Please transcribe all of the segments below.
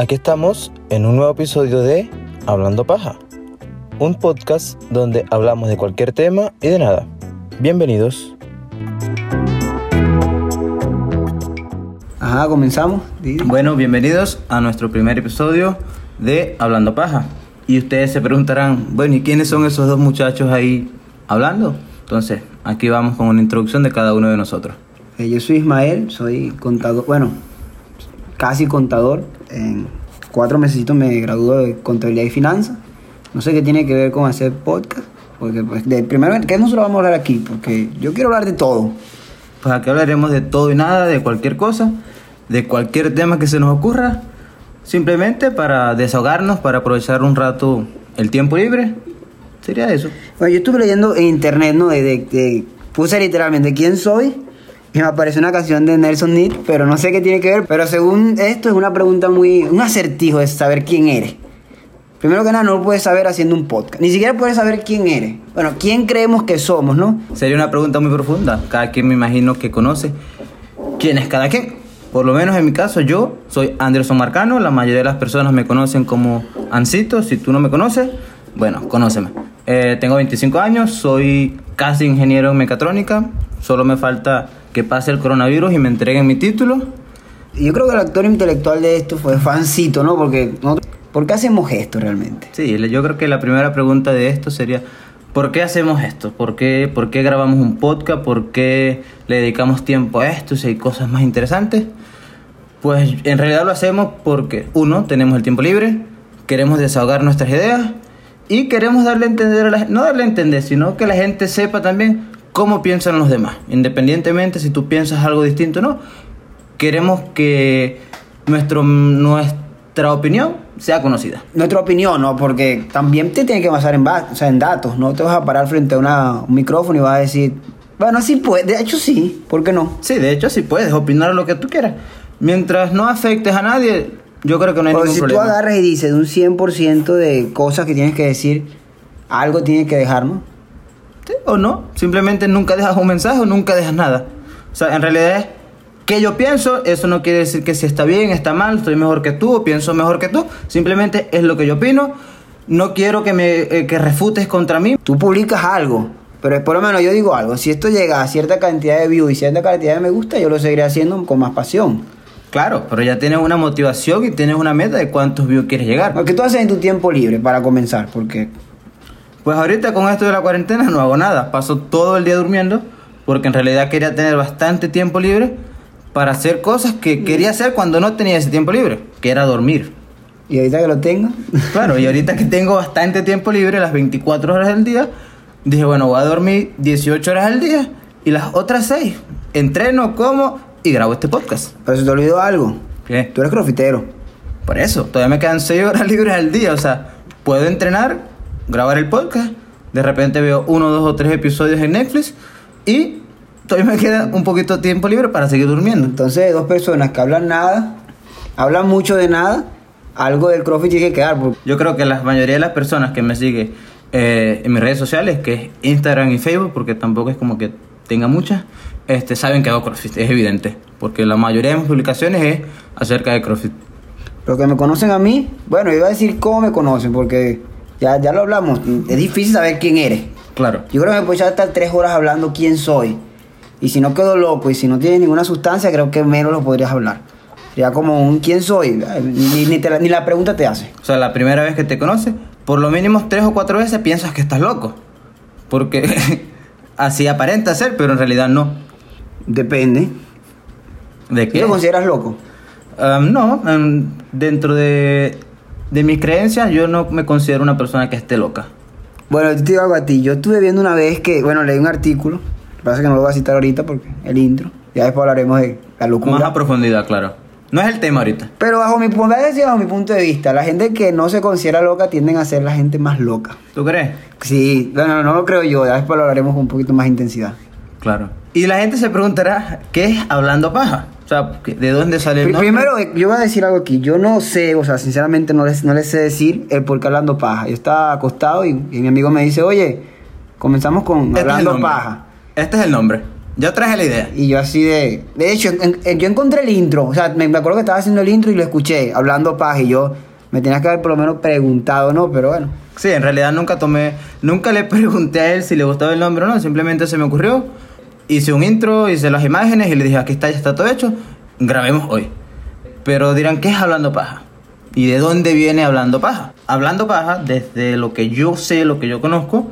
Aquí estamos en un nuevo episodio de Hablando Paja, un podcast donde hablamos de cualquier tema y de nada. Bienvenidos. Ajá, comenzamos. Bueno, bienvenidos a nuestro primer episodio de Hablando Paja. Y ustedes se preguntarán, bueno, ¿y quiénes son esos dos muchachos ahí hablando? Entonces, aquí vamos con una introducción de cada uno de nosotros. Eh, yo soy Ismael, soy contador, bueno, casi contador. En cuatro meses me gradúo de contabilidad y finanzas. No sé qué tiene que ver con hacer podcast, porque pues, de, primero, ¿qué nosotros vamos a hablar aquí? Porque yo quiero hablar de todo. Pues aquí hablaremos de todo y nada, de cualquier cosa, de cualquier tema que se nos ocurra, simplemente para desahogarnos, para aprovechar un rato el tiempo libre. Sería eso. Bueno, yo estuve leyendo en internet, ¿no? De, de- de- puse literalmente quién soy y me apareció una canción de Nelson Need, pero no sé qué tiene que ver. Pero según esto es una pregunta muy, un acertijo de saber quién eres. Primero que nada, no lo puedes saber haciendo un podcast. Ni siquiera puedes saber quién eres. Bueno, quién creemos que somos, ¿no? Sería una pregunta muy profunda. Cada quien me imagino que conoce quién es cada quien. Por lo menos en mi caso, yo soy Anderson Marcano. La mayoría de las personas me conocen como Ancito. Si tú no me conoces, bueno, conóceme. Eh, tengo 25 años, soy casi ingeniero en mecatrónica. Solo me falta que pase el coronavirus y me entreguen mi título. Yo creo que el actor intelectual de esto fue Fancito, ¿no? Porque nosotros- ¿por qué hacemos esto realmente? Sí, yo creo que la primera pregunta de esto sería, ¿por qué hacemos esto? ¿Por qué, por qué grabamos un podcast? ¿Por qué le dedicamos tiempo a esto si hay cosas más interesantes? Pues en realidad lo hacemos porque, uno, tenemos el tiempo libre, queremos desahogar nuestras ideas y queremos darle a entender, a la, no darle a entender, sino que la gente sepa también cómo piensan los demás, independientemente si tú piensas algo distinto o no. Queremos que nuestro, nuestra opinión sea conocida. Nuestra opinión, ¿no? Porque también te tiene que basar en, o sea, en datos. No te vas a parar frente a una- un micrófono y vas a decir, bueno, sí puede. De hecho, sí. ¿Por qué no? Sí, de hecho sí puedes opinar lo que tú quieras. Mientras no afectes a nadie, yo creo que no hay O ningún si tú problema. agarras y dices de un 100% de cosas que tienes que decir, algo tienes que dejar, ¿no? Sí, o no, simplemente nunca dejas un mensaje o nunca dejas nada. O sea, en realidad es que yo pienso, eso no quiere decir que si está bien, está mal, estoy mejor que tú o pienso mejor que tú. Simplemente es lo que yo opino. No quiero que me eh, que refutes contra mí. Tú publicas algo, pero por lo menos yo digo algo. Si esto llega a cierta cantidad de views y cierta cantidad de me gusta, yo lo seguiré haciendo con más pasión. Claro, pero ya tienes una motivación y tienes una meta de cuántos views quieres llegar. Lo que tú haces en tu tiempo libre para comenzar, porque Pues ahorita con esto de la cuarentena no hago nada. Paso todo el día durmiendo porque en realidad quería tener bastante tiempo libre para hacer cosas que quería hacer cuando no tenía ese tiempo libre, que era dormir. y ahorita que lo tengo, Claro, y ahorita que tengo bastante tiempo libre, las 24 horas del día, dije, bueno, voy a dormir 18 horas al día y las otras 6 entreno, como y grabo este podcast. pero se te olvidó algo. ¿Qué? Tú eres crofitero. Por eso, todavía me quedan 6 horas libres al día. O sea, puedo entrenar, grabar el podcast. De repente veo uno, dos o tres episodios en Netflix. Y todavía me queda un poquito de tiempo libre para seguir durmiendo. Entonces, dos personas que hablan nada, hablan mucho de nada, algo del CrossFit tiene que quedar. porque- Yo creo que la mayoría de las personas que me siguen eh, en mis redes sociales, que es Instagram y Facebook, porque tampoco es como que tenga muchas, este, saben que hago CrossFit. Es evidente. Porque la mayoría de mis publicaciones es acerca de CrossFit. Los que me conocen a mí, bueno, iba a decir cómo me conocen, porque ya, ya lo hablamos. Es difícil saber quién eres. Claro. Yo creo que me puedo echar hasta tres horas hablando quién soy. Y si no quedo loco y si no tienes ninguna sustancia, creo que menos lo podrías hablar. Sería como un quién soy. Ni, ni te la, ni la pregunta te hace. O sea, la primera vez que te conoce, por lo mínimo tres o cuatro veces piensas que estás loco. Porque así aparenta ser, pero en realidad no. Depende. ¿De ¿Qué qué? lo consideras loco? Um, no, um, dentro de, de mis creencias yo no me considero una persona que esté loca. Bueno, yo te digo algo a ti. Yo estuve viendo una vez que, bueno, leí un artículo. Lo que pasa es que no lo voy a citar ahorita porque el intro. Ya después hablaremos de la locura. Más a profundidad, claro. No es el tema ahorita. Pero bajo mi, bajo mi punto de vista, la gente que no se considera loca tienden a ser la gente más loca. ¿Tú crees? Sí, no, no, no lo creo yo. Ya después lo hablaremos con un poquito más intensidad. Claro. Y la gente se preguntará, ¿qué es hablando paja? Sea, ¿de dónde sale el nombre? Primero, eh, yo voy a decir algo aquí. Yo no sé, o sea, sinceramente no les, no les sé decir el por qué hablando paja. Yo estaba acostado y, y mi amigo me dice, oye, comenzamos con Este hablando paja. Este es el nombre. Yo traje la idea. Y yo así de... De hecho, en- en- yo encontré el intro. O sea, me, me acuerdo que estaba haciendo el intro y lo escuché, hablando paja. Y yo me tenías que haber por lo menos preguntado, ¿no? Pero bueno. Sí, en realidad nunca tomé, nunca le pregunté a él si le gustaba el nombre o no, simplemente se me ocurrió. Hice un intro, hice las imágenes y le dije, aquí está, ya está todo hecho, grabemos hoy. Pero dirán, ¿qué es Hablando Paja? ¿Y de dónde viene Hablando Paja? Hablando Paja, desde lo que yo sé, lo que yo conozco,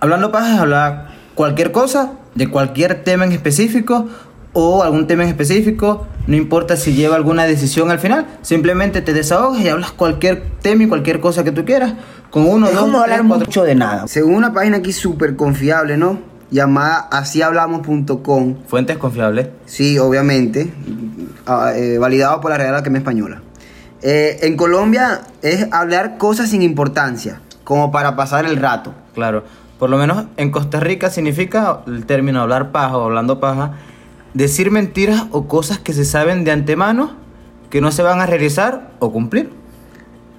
Hablando Paja es hablar cualquier cosa, de cualquier tema en específico o algún tema en específico, no importa si lleva alguna decisión al final, simplemente te desahogas y hablas cualquier tema y cualquier cosa que tú quieras, con uno, es dos, como tres, hablar cuatro- mucho de nada. Según una página aquí súper confiable, ¿no? Llamada asíhablamos.com. Fuentes confiables. Sí, obviamente. ah, eh, validado por la Real Academia Española. Eh, en Colombia es hablar cosas sin importancia, como para pasar el rato. Claro, por lo menos en Costa Rica significa el término hablar paja o hablando paja, decir mentiras o cosas que se saben de antemano que no se van a realizar o cumplir.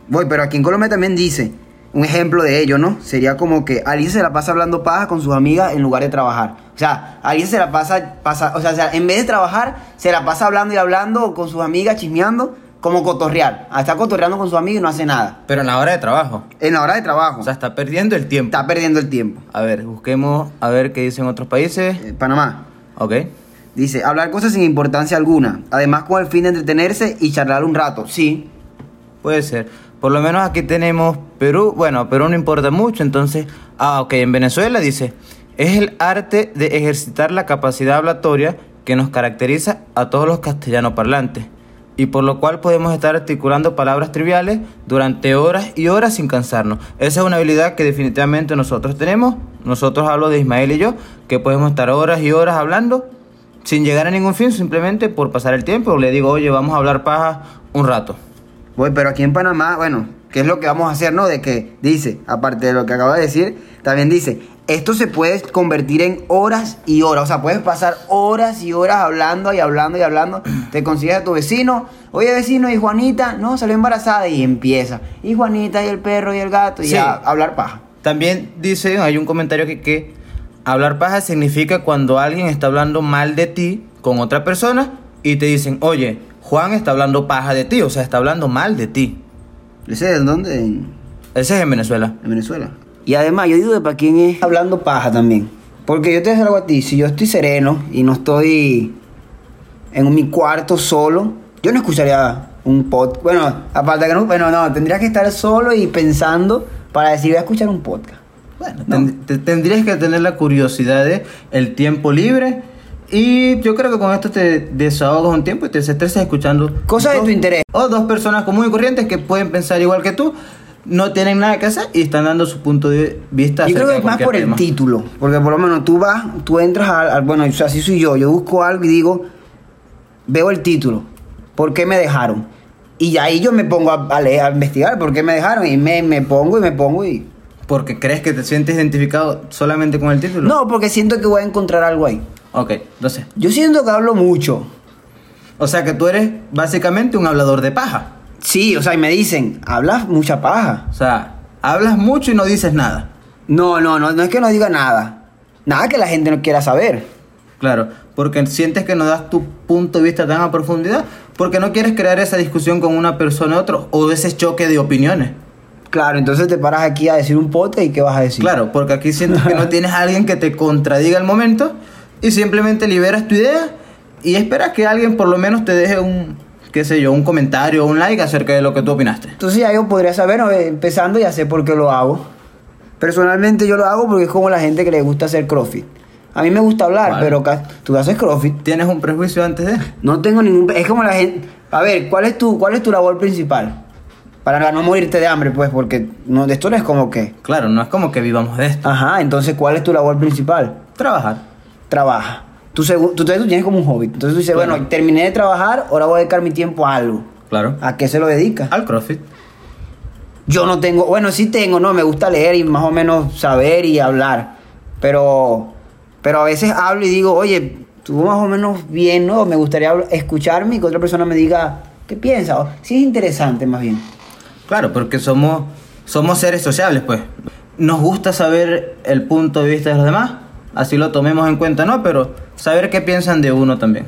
Voy, pero aquí en Colombia también dice, un ejemplo de ello, ¿no? Sería como que Alicia se la pasa hablando paja con sus amigas en lugar de trabajar. O sea, Alicia se la pasa, pasa o sea, en vez de trabajar, se la pasa hablando y hablando con sus amigas, chismeando, como cotorrear. Ah, Está cotorreando con sus amigos y no hace nada. Pero en la hora de trabajo. En la hora de trabajo. O sea, está perdiendo el tiempo. está perdiendo el tiempo. A ver, busquemos a ver qué dicen otros países. Eh, Panamá. Ok. Dice, hablar cosas sin importancia alguna. Además con el fin de entretenerse y charlar un rato. Sí. Puede ser. Por lo menos aquí tenemos Perú. Bueno, Perú no importa mucho, entonces. Ah, ok. En Venezuela dice: es el arte de ejercitar la capacidad hablatoria que nos caracteriza a todos los castellanos parlantes. Y por lo cual podemos estar articulando palabras triviales durante horas y horas sin cansarnos. Esa es una habilidad que definitivamente nosotros tenemos. Nosotros hablo de Ismael y yo, que podemos estar horas y horas hablando sin llegar a ningún fin, simplemente por pasar el tiempo. Le digo, oye, vamos a hablar paja un rato. Voy, pero aquí en Panamá, bueno, ¿qué es lo que vamos a hacer, no? De que dice, aparte de lo que acabo de decir, también dice, esto se puede convertir en horas y horas. O sea, puedes pasar horas y horas hablando y hablando y hablando. Te consigues a tu vecino. Oye, vecino, ¿y Juanita? No, salió embarazada y empieza. Y Juanita, y el perro, y el gato, y Sí. a hablar paja. También dice, hay un comentario que, que hablar paja significa cuando alguien está hablando mal de ti con otra persona y te dicen, oye, Juan está hablando paja de ti, o sea, está hablando mal de ti. ¿Ese es dónde? En, Ese es en Venezuela. en Venezuela. Y además, yo digo de para quién es hablando paja también. Porque yo te digo algo a ti, si yo estoy sereno y no estoy en mi cuarto solo, yo no escucharía un podcast. Bueno, aparte que no, bueno, no, tendría que estar solo y pensando para decir voy a escuchar un podcast. Bueno, No. ten- te- tendrías que tener la curiosidad de el tiempo libre y yo creo que con esto te desahogas un tiempo y te desestresas escuchando Cosas de tu interés. o dos personas comunes y corrientes que pueden pensar igual que tú, no tienen nada que hacer y están dando su punto de vista. Yo creo que es más por el título, porque por lo menos tú vas, tú entras al, al- bueno, o sea, así soy yo, yo busco algo y digo, veo el título, ¿por qué me dejaron? Y ahí yo me pongo a, a leer, a investigar por qué me dejaron y me, me pongo y me pongo y... Porque crees que te sientes identificado solamente con el título. No, porque siento que voy a encontrar algo ahí. Ok, entonces. Yo siento que hablo mucho. O sea que tú eres básicamente un hablador de paja. Sí, o sea, y me dicen, hablas mucha paja. O sea, hablas mucho y no dices nada. No, no, no, no es que no diga nada. Nada que la gente no quiera saber. Claro, porque sientes que no das tu punto de vista tan a profundidad, porque no quieres crear esa discusión con una persona u otro, o ese choque de opiniones. Claro, entonces te paras aquí a decir un pote y ¿qué vas a decir? Claro, porque aquí sientes que no tienes a alguien que te contradiga el momento y simplemente liberas tu idea y esperas que alguien por lo menos te deje un, qué sé yo, un comentario o un like acerca de lo que tú opinaste. Entonces ya yo podría saber, ¿no? Eh, empezando ya sé por qué lo hago. Personalmente yo lo hago porque es como la gente que le gusta hacer crossfit. A mí me gusta hablar, Vale. pero tú haces crossfit. ¿Tienes un prejuicio antes de? No tengo ningún... Es como la gente... A ver, ¿cuál es tu, cuál es tu labor principal? Para no morirte de hambre, pues, porque no, esto no es como que... Claro, no es como que vivamos de esto. Ajá, entonces, ¿cuál es tu labor principal? Trabajar. Trabaja. Tú, tú, tú tienes como un hobby. Entonces tú dices, Claro. bueno, terminé de trabajar, ahora voy a dedicar mi tiempo a algo. Claro. ¿A qué se lo dedica? Al CrossFit. Yo no tengo, bueno, sí tengo, no, me gusta leer y más o menos saber y hablar, pero, pero a veces hablo y digo, oye, tú más o menos bien, ¿no? Me gustaría escucharme y que otra persona me diga, ¿qué piensas? O, Sí es interesante más bien. Claro, porque somos, somos seres sociables, pues. Nos gusta saber el punto de vista de los demás, así lo tomemos en cuenta, ¿no? Pero saber qué piensan de uno también.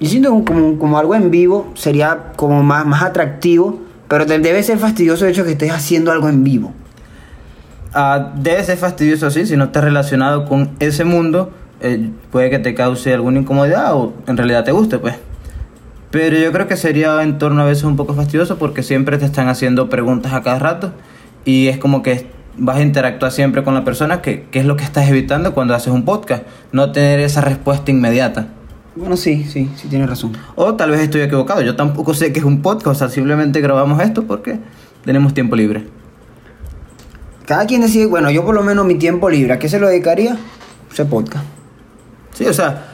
Yo siento como, como, algo en vivo sería como más, más atractivo, pero te- debe ser fastidioso el hecho de que estés haciendo algo en vivo. Ah, debe ser fastidioso así, si no estás relacionado con ese mundo, eh, puede que te cause alguna incomodidad o en realidad te guste, pues. Pero yo creo que sería en torno a veces un poco fastidioso porque siempre te están haciendo preguntas a cada rato y es como que vas a interactuar siempre con la persona, que, que es lo que estás evitando cuando haces un podcast, no tener esa respuesta inmediata. Bueno, sí, sí, sí tienes razón. O tal vez estoy equivocado, yo tampoco sé que es un podcast, o sea, simplemente grabamos esto porque tenemos tiempo libre. Cada quien decide, bueno, yo por lo menos mi tiempo libre, ¿a qué se lo dedicaría? Ese podcast. Sí, o sea,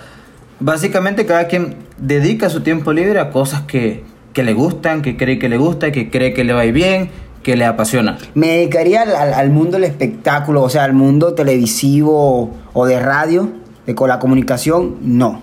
básicamente cada quien dedica su tiempo libre a cosas que, que le gustan, que cree que le gusta, que cree que le va a ir bien, que le apasiona. Me dedicaría al, al- al mundo del espectáculo, o sea, al mundo televisivo o de radio, de con la comunicación, no.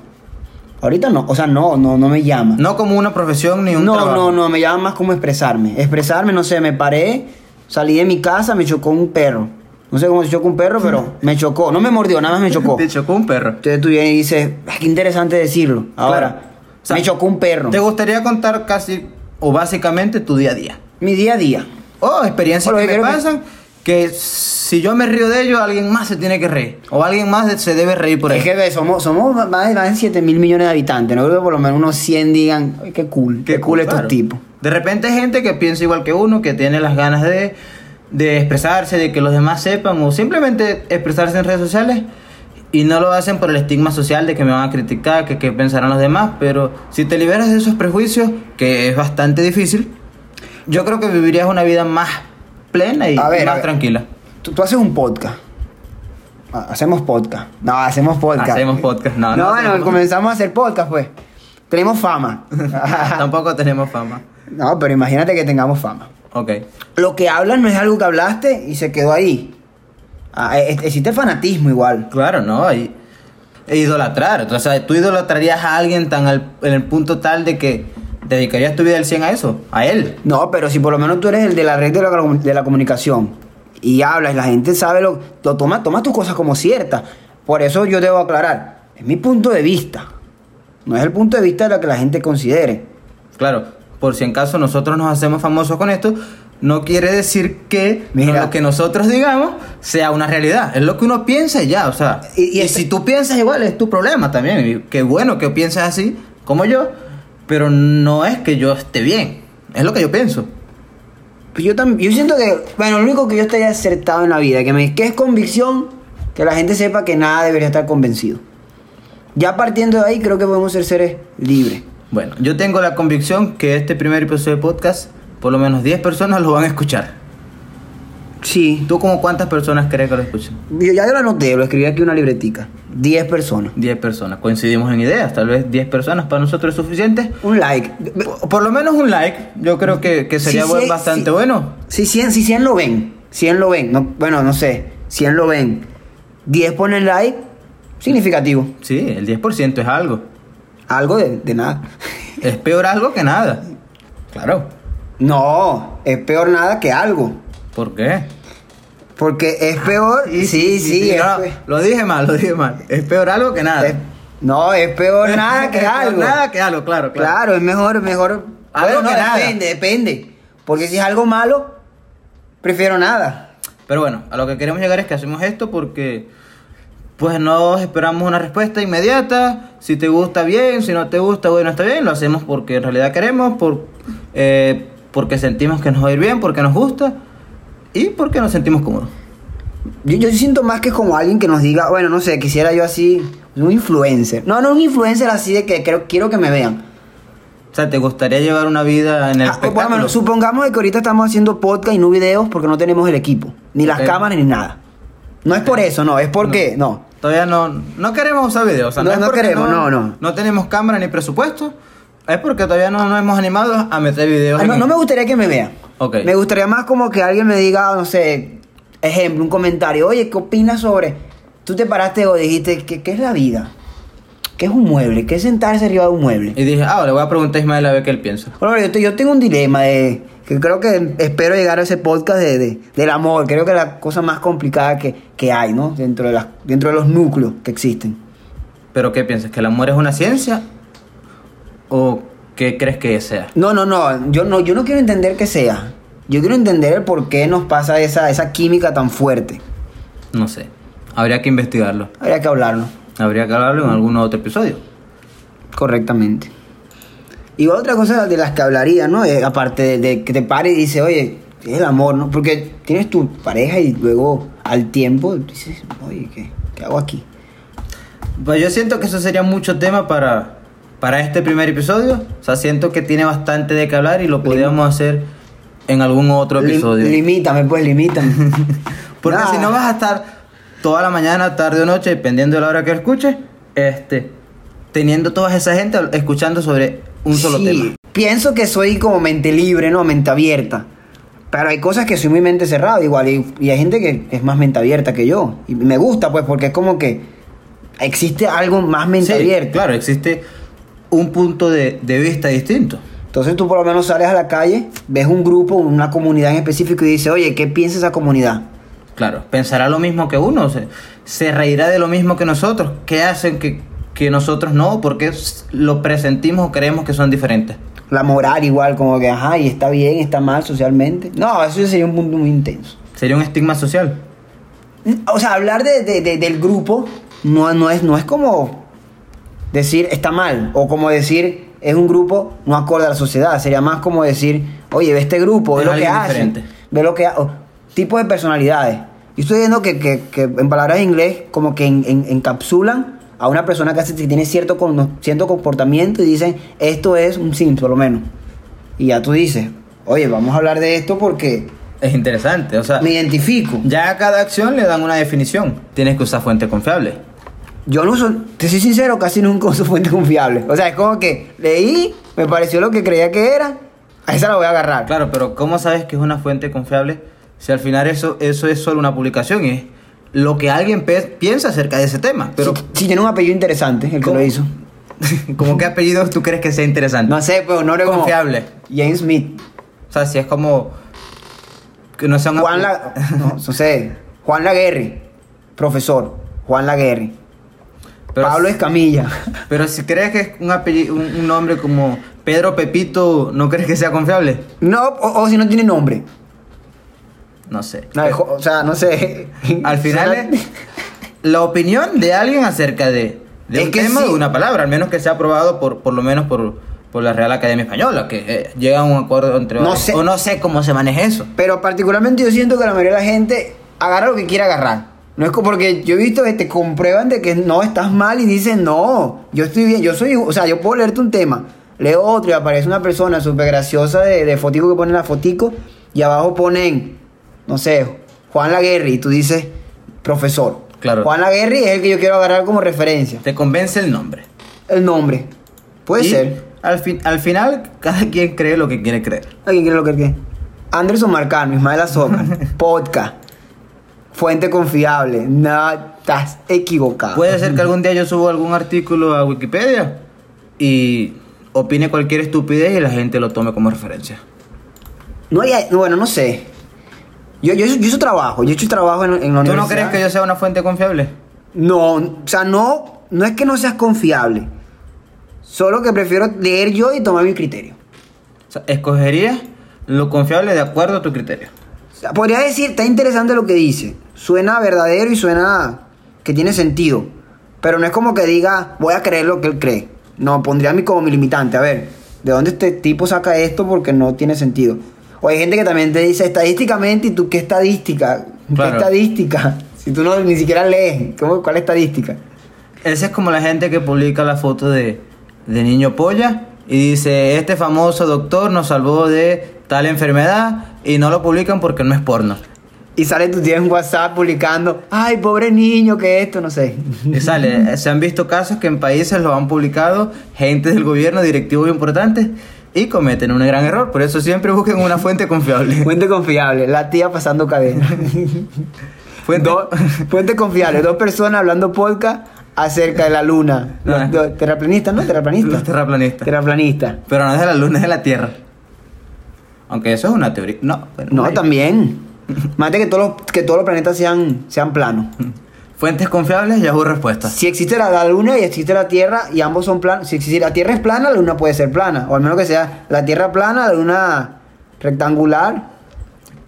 Ahorita no, o sea, no, no, no me llama. No como una profesión ni un no, trabajo. no, no, me llama más como expresarme. Expresarme, no sé, me paré, salí de mi casa, me chocó un perro. No sé cómo se chocó un perro, pero me chocó. No me mordió, nada más me chocó. Te chocó un perro. Entonces tú vienes y dices, "Ah, qué interesante decirlo. Ahora, Claro. O sea, me chocó un perro. ¿Te gustaría contar casi o básicamente tu día a día? Mi día a día. O experiencias que me que- pasan que si yo me río de ellos, alguien más se tiene que reír. O alguien más se debe reír por Es eso. que somos, somos más de, más de 7 mil millones de habitantes. No creo que por lo menos unos 100 digan, "Ay, qué cool, qué, cool estos claro. tipos. De repente hay gente que piensa igual que uno, que tiene las ganas de, de expresarse, de que los demás sepan, o simplemente expresarse en redes sociales y no lo hacen por el estigma social de que me van a criticar, que qué pensarán los demás, pero si te liberas de esos prejuicios, que es bastante difícil, yo creo que vivirías una vida más plena y A ver, más a ver. tranquila. Tú, tú haces un podcast. Ah, Hacemos podcast. No, hacemos podcast. Hacemos podcast, no, No, no bueno, podcast. comenzamos a hacer podcast, pues. Tenemos fama. Tampoco tenemos fama. no, pero imagínate que tengamos fama. Ok. Lo que hablan no es algo que hablaste y se quedó ahí. Ah, e- existe fanatismo igual. Claro, no, e idolatrar. O sea, tú idolatrarías a alguien tan al- en el punto tal de que dedicarías tu vida al 100 a eso, a él. No, pero si por lo menos tú eres el de la red de la, de la comunicación y hablas y la gente sabe lo, lo toma, toma tus cosas como ciertas. Por eso yo debo aclarar, es mi punto de vista. No es el punto de vista de lo que la gente considere. Claro, por si en caso nosotros nos hacemos famosos con esto, no quiere decir que Mira. lo que nosotros digamos sea una realidad. Es lo que uno piensa y ya, o sea. Y- y Y, este- si tú piensas igual, es tu problema también. Qué bueno que piensas así, como yo, pero no es que yo esté bien. Es lo que yo pienso. Pues yo también, yo siento que, bueno, lo único que yo estoy acertado en la vida, que, me, que es convicción, que la gente sepa que nada debería estar convencido. Ya partiendo de ahí, creo que podemos ser seres libres. Bueno, yo tengo la convicción que este primer episodio de podcast, por lo menos 10 personas lo van a escuchar. Sí. ¿Tú como cuántas personas crees que lo escuchan? Yo ya yo lo anoté, lo escribí aquí en una libretica. 10 personas. 10 personas. Coincidimos en ideas, tal vez 10 personas para nosotros es suficiente. Un like. Por- Por lo menos un like, yo creo que, que sería Sí, buen- sí, bastante sí. bueno. Si 100, si 100 lo ven, 100 lo ven, no, bueno, no sé, 100 lo ven, 10 ponen like, significativo. Sí, el 10% es algo. Algo de, de nada. Es peor algo que nada. Claro. No, es peor nada que algo. ¿Por qué? Porque es peor. Sí, sí, es no, pe- lo dije mal, lo dije mal. Es peor algo que nada. es- no, es peor nada que algo. Nada que algo, claro, claro. Claro, es mejor, mejor. Algo Bueno, que no, nada. depende, depende. Porque si es algo malo, prefiero nada. Pero bueno, a lo que queremos llegar es que hacemos esto porque pues no esperamos una respuesta inmediata. Si te gusta bien, si no te gusta, bueno, está bien. Lo hacemos porque en realidad queremos, por, eh, porque sentimos que nos va a ir bien, porque nos gusta y porque nos sentimos cómodos. Yo, yo siento más que como alguien que nos diga, bueno, no sé, quisiera yo así, un influencer. No, no un influencer así de que creo, quiero que me vean. O sea, ¿te gustaría llevar una vida en el Ah, espectáculo? menos, supongamos que ahorita estamos haciendo podcast y no videos porque no tenemos el equipo, ni las cámaras ni nada. No es por eso, no, es porque, no. Todavía no, no queremos usar videos. O sea, No, no queremos, no, no. No tenemos cámara ni presupuesto. Es porque todavía no nos hemos animado a meter videos. Ah, no, no me gustaría que me vean. Me gustaría más como que alguien me diga, no sé, ejemplo, un comentario. Oye, ¿qué opinas sobre? Tú te paraste o dijiste, ¿qué, qué es la vida? ¿Qué es un mueble? ¿Qué es sentarse arriba de un mueble? Y dije, ah, le voy a preguntar a Ismael a ver qué él piensa. Bueno, yo, te- yo tengo un dilema de que creo que espero llegar a ese podcast de, de- del amor. Creo que es la cosa más complicada que, que hay, ¿no? Dentro de, las, dentro de los núcleos que existen. Pero ¿qué piensas? ¿Que el amor es una ciencia? ¿O qué crees que sea? No, no, no, yo no, yo no quiero entender que sea. Yo quiero entender el por qué nos pasa esa, esa química tan fuerte. No sé. Habría que investigarlo. Habría que hablarlo Habría que hablarlo en algún otro episodio. correctamente. Y otra cosa de las que hablaría, ¿no? Eh, aparte de, de que te pare y dice, oye, es el amor, ¿no? Porque tienes tu pareja y luego al tiempo dices, oye, ¿qué, qué hago aquí? Pues yo siento que eso sería mucho tema para, para este primer episodio. O sea, siento que tiene bastante de qué hablar y lo podríamos hacer en algún otro Lim- episodio. limítame, pues, limítame. Porque Nah. si no vas a estar toda la mañana, tarde o noche, dependiendo de la hora que escuches, este, teniendo toda esa gente escuchando sobre un solo Sí, tema. Pienso que soy como mente libre, ¿no? Mente abierta. Pero hay cosas que soy muy mente cerrada igual. Y, y hay gente que es más mente abierta que yo. Y me gusta, pues, porque es como que existe algo más mente Sí, abierta. claro, existe un punto de, de vista distinto. Entonces tú por lo menos sales a la calle, ves un grupo, una comunidad en específico y dices, oye, ¿qué piensa esa comunidad? Claro, pensará lo mismo que uno, se, se reirá de lo mismo que nosotros. ¿Qué hacen que, que nosotros no? Porque lo presentimos o creemos que son diferentes. La moral igual, como que, ajá, y está bien, está mal socialmente. No, eso sería un punto muy intenso. Sería un estigma social. O sea, hablar de, de- de- del grupo no, no, es, no es como decir está mal o como decir es un grupo no acorde a la sociedad. Sería más como decir, oye, ve este grupo, ve Es lo que diferente. ve lo que ha- o tipo de personalidades. Yo estoy viendo que, que- que en palabras de inglés como que en- en- encapsulan a una persona que, hace, que tiene cierto, con- cierto comportamiento y dicen esto es un sim, por lo menos. Y ya tú dices, oye, vamos a hablar de esto porque Es interesante, o sea, me identifico. ya a cada acción le dan una definición. Tienes que usar fuente confiable. Yo no uso, te soy sincero, casi nunca uso fuente confiable. O sea, es como que leí, me pareció lo que creía que era, a esa la voy a agarrar. Claro, pero ¿cómo sabes que es una fuente confiable si al final eso, eso es solo una publicación y es lo que alguien piensa acerca de ese tema? Pero, si, si tiene un apellido interesante, el que ¿Cómo? lo hizo. ¿cómo qué apellido tú crees que sea interesante? No sé, pero no era como Confiable. James Smith, O sea, si es como... Que no sea un Juan La, no, no sé, Juan Laguerri, profesor, Juan Laguerri, Pero- Pablo Escamilla. Pero si crees que es un, apellido, un, un nombre como Pedro Pepito, ¿no crees que sea confiable? No, o, o si no tiene nombre. No sé. No, o sea, no sé. Al final es la opinión de alguien acerca de, de Es un que tema sí. de una palabra, al menos que sea aprobado por, por lo menos por, por la Real Academia Española, que eh, llega a un acuerdo entre No varios. sé. O no sé cómo se maneja eso. Pero particularmente yo siento que la mayoría de la gente agarra lo que quiere agarrar. No es porque yo he visto que te comprueban de que no estás mal y dicen, no, yo estoy bien, yo soy, o sea, yo puedo leerte un tema, leo otro y aparece una persona súper graciosa de, de fotico que ponen la fotico y abajo ponen, no sé, Juan Laguerri y tú dices, profesor. Claro. Juan Laguerri es el que yo quiero agarrar como referencia. Te convence el nombre. El nombre. Puede Y ser. Al, fin, al final, cada quien cree lo que quiere creer. ¿Alguien quiere lo que qué? Anderson Marcano, Ismael Azócar, podcast, fuente confiable. No, estás equivocado. Puede ser que algún día yo suba algún artículo a Wikipedia y opine cualquier estupidez y la gente lo tome como referencia. No no, bueno, no sé. Yo, yo, yo hice trabajo, yo he hecho trabajo en, en la ¿Tú no crees que yo sea una fuente confiable? No, o sea, no, no es que no seas confiable. Solo que prefiero leer yo y tomar mi criterio. O sea, escogerías lo confiable de acuerdo a tu criterio. Podría decir, está interesante lo que dice. Suena verdadero y suena que tiene sentido. Pero no es como que diga, voy a creer lo que él cree. No, pondría a mí como mi limitante. A ver, ¿de dónde este tipo saca esto? Porque no tiene sentido. O hay gente que también te dice estadísticamente, ¿y tú qué estadística? ¿Qué Claro. estadística? Si tú no ni siquiera lees, ¿cómo, ¿cuál estadística? Esa es como la gente que publica la foto de, de niño polla y dice, este famoso doctor nos salvó de tal enfermedad y no lo publican porque no es porno. Y sale tu tía en WhatsApp publicando, ay, pobre niño, que esto, no sé. Y sale, se han visto casos que en países lo han publicado gente del gobierno, directivos importantes y cometen un gran error. Por eso siempre busquen una fuente confiable. Fuente confiable, la tía pasando cadena. Fuente- Do- fuente confiable, dos personas hablando podcast acerca de la luna. Los, Ah. terraplanistas, ¿no? Terraplanistas. Los terraplanistas. Terraplanistas. Pero no es de la luna, es de la Tierra. Aunque eso es una teoría. No, bueno, No, hay- también. Mate que todos los, que todos los planetas sean, sean planos. Fuentes confiables, Yahoo Respuestas. Si existe la, la luna y existe la Tierra y ambos son planos, si, si la Tierra es plana, la luna puede ser plana, o al menos que sea la Tierra plana, la luna rectangular.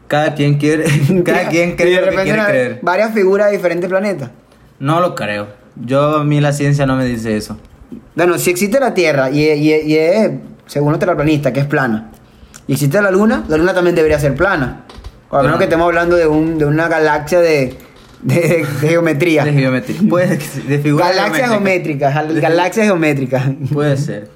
Cada quien quiere, cada quien Y cree lo que quiere creer. varias figuras de diferentes planetas. No lo creo. Yo, a mí la ciencia no me dice eso. Bueno, si existe la Tierra y, y- y es, según los terraplanistas, que es plana, y existe la Luna, la Luna también debería ser plana. O al menos que estemos hablando de, un, de una galaxia de, de- de geometría. De geometría. Puede de figuras Galaxias geométricas. geométricas, galaxias geométricas. Puede ser.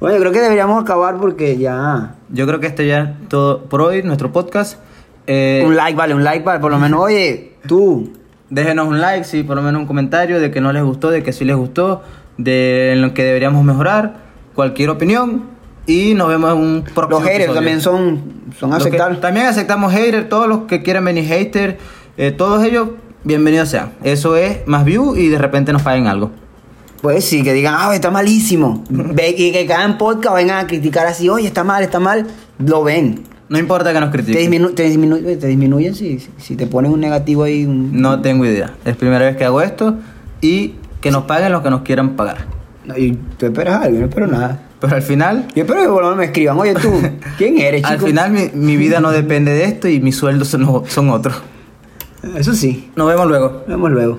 Bueno, yo creo que deberíamos acabar porque ya... Yo creo que este ya es todo por hoy, nuestro podcast. Eh, Un like, vale, un like, vale, por lo menos, oye, tú, Déjenos un like, sí, por lo menos un comentario de que no les gustó, de que sí les gustó, de lo que deberíamos mejorar, cualquier opinión. Y nos vemos en un próximo los haters episodio. también son, son aceptables. también aceptamos haters, todos los que quieran venir haters, eh, todos ellos, bienvenidos sean. Eso es más view y de repente nos paguen algo. Pues sí, que digan, ah, está malísimo. Ve, y que cada podcast vengan a criticar así, oye, está mal, está mal. Lo ven. No importa que nos Te, critiquen. disminu- te, disminu- te disminuyen si, si- si te ponen un negativo ahí. Un... No tengo idea. Es primera vez que hago esto y que nos paguen los que nos quieran pagar. No, y tú esperas algo, yo no espero nada. Pero al final, Yo espero que por lo menos me escriban, oye, tú, ¿quién eres, chico? al final mi, mi vida no depende de esto y mis sueldos son, son otros. Eso sí, Nos vemos luego. nos vemos luego.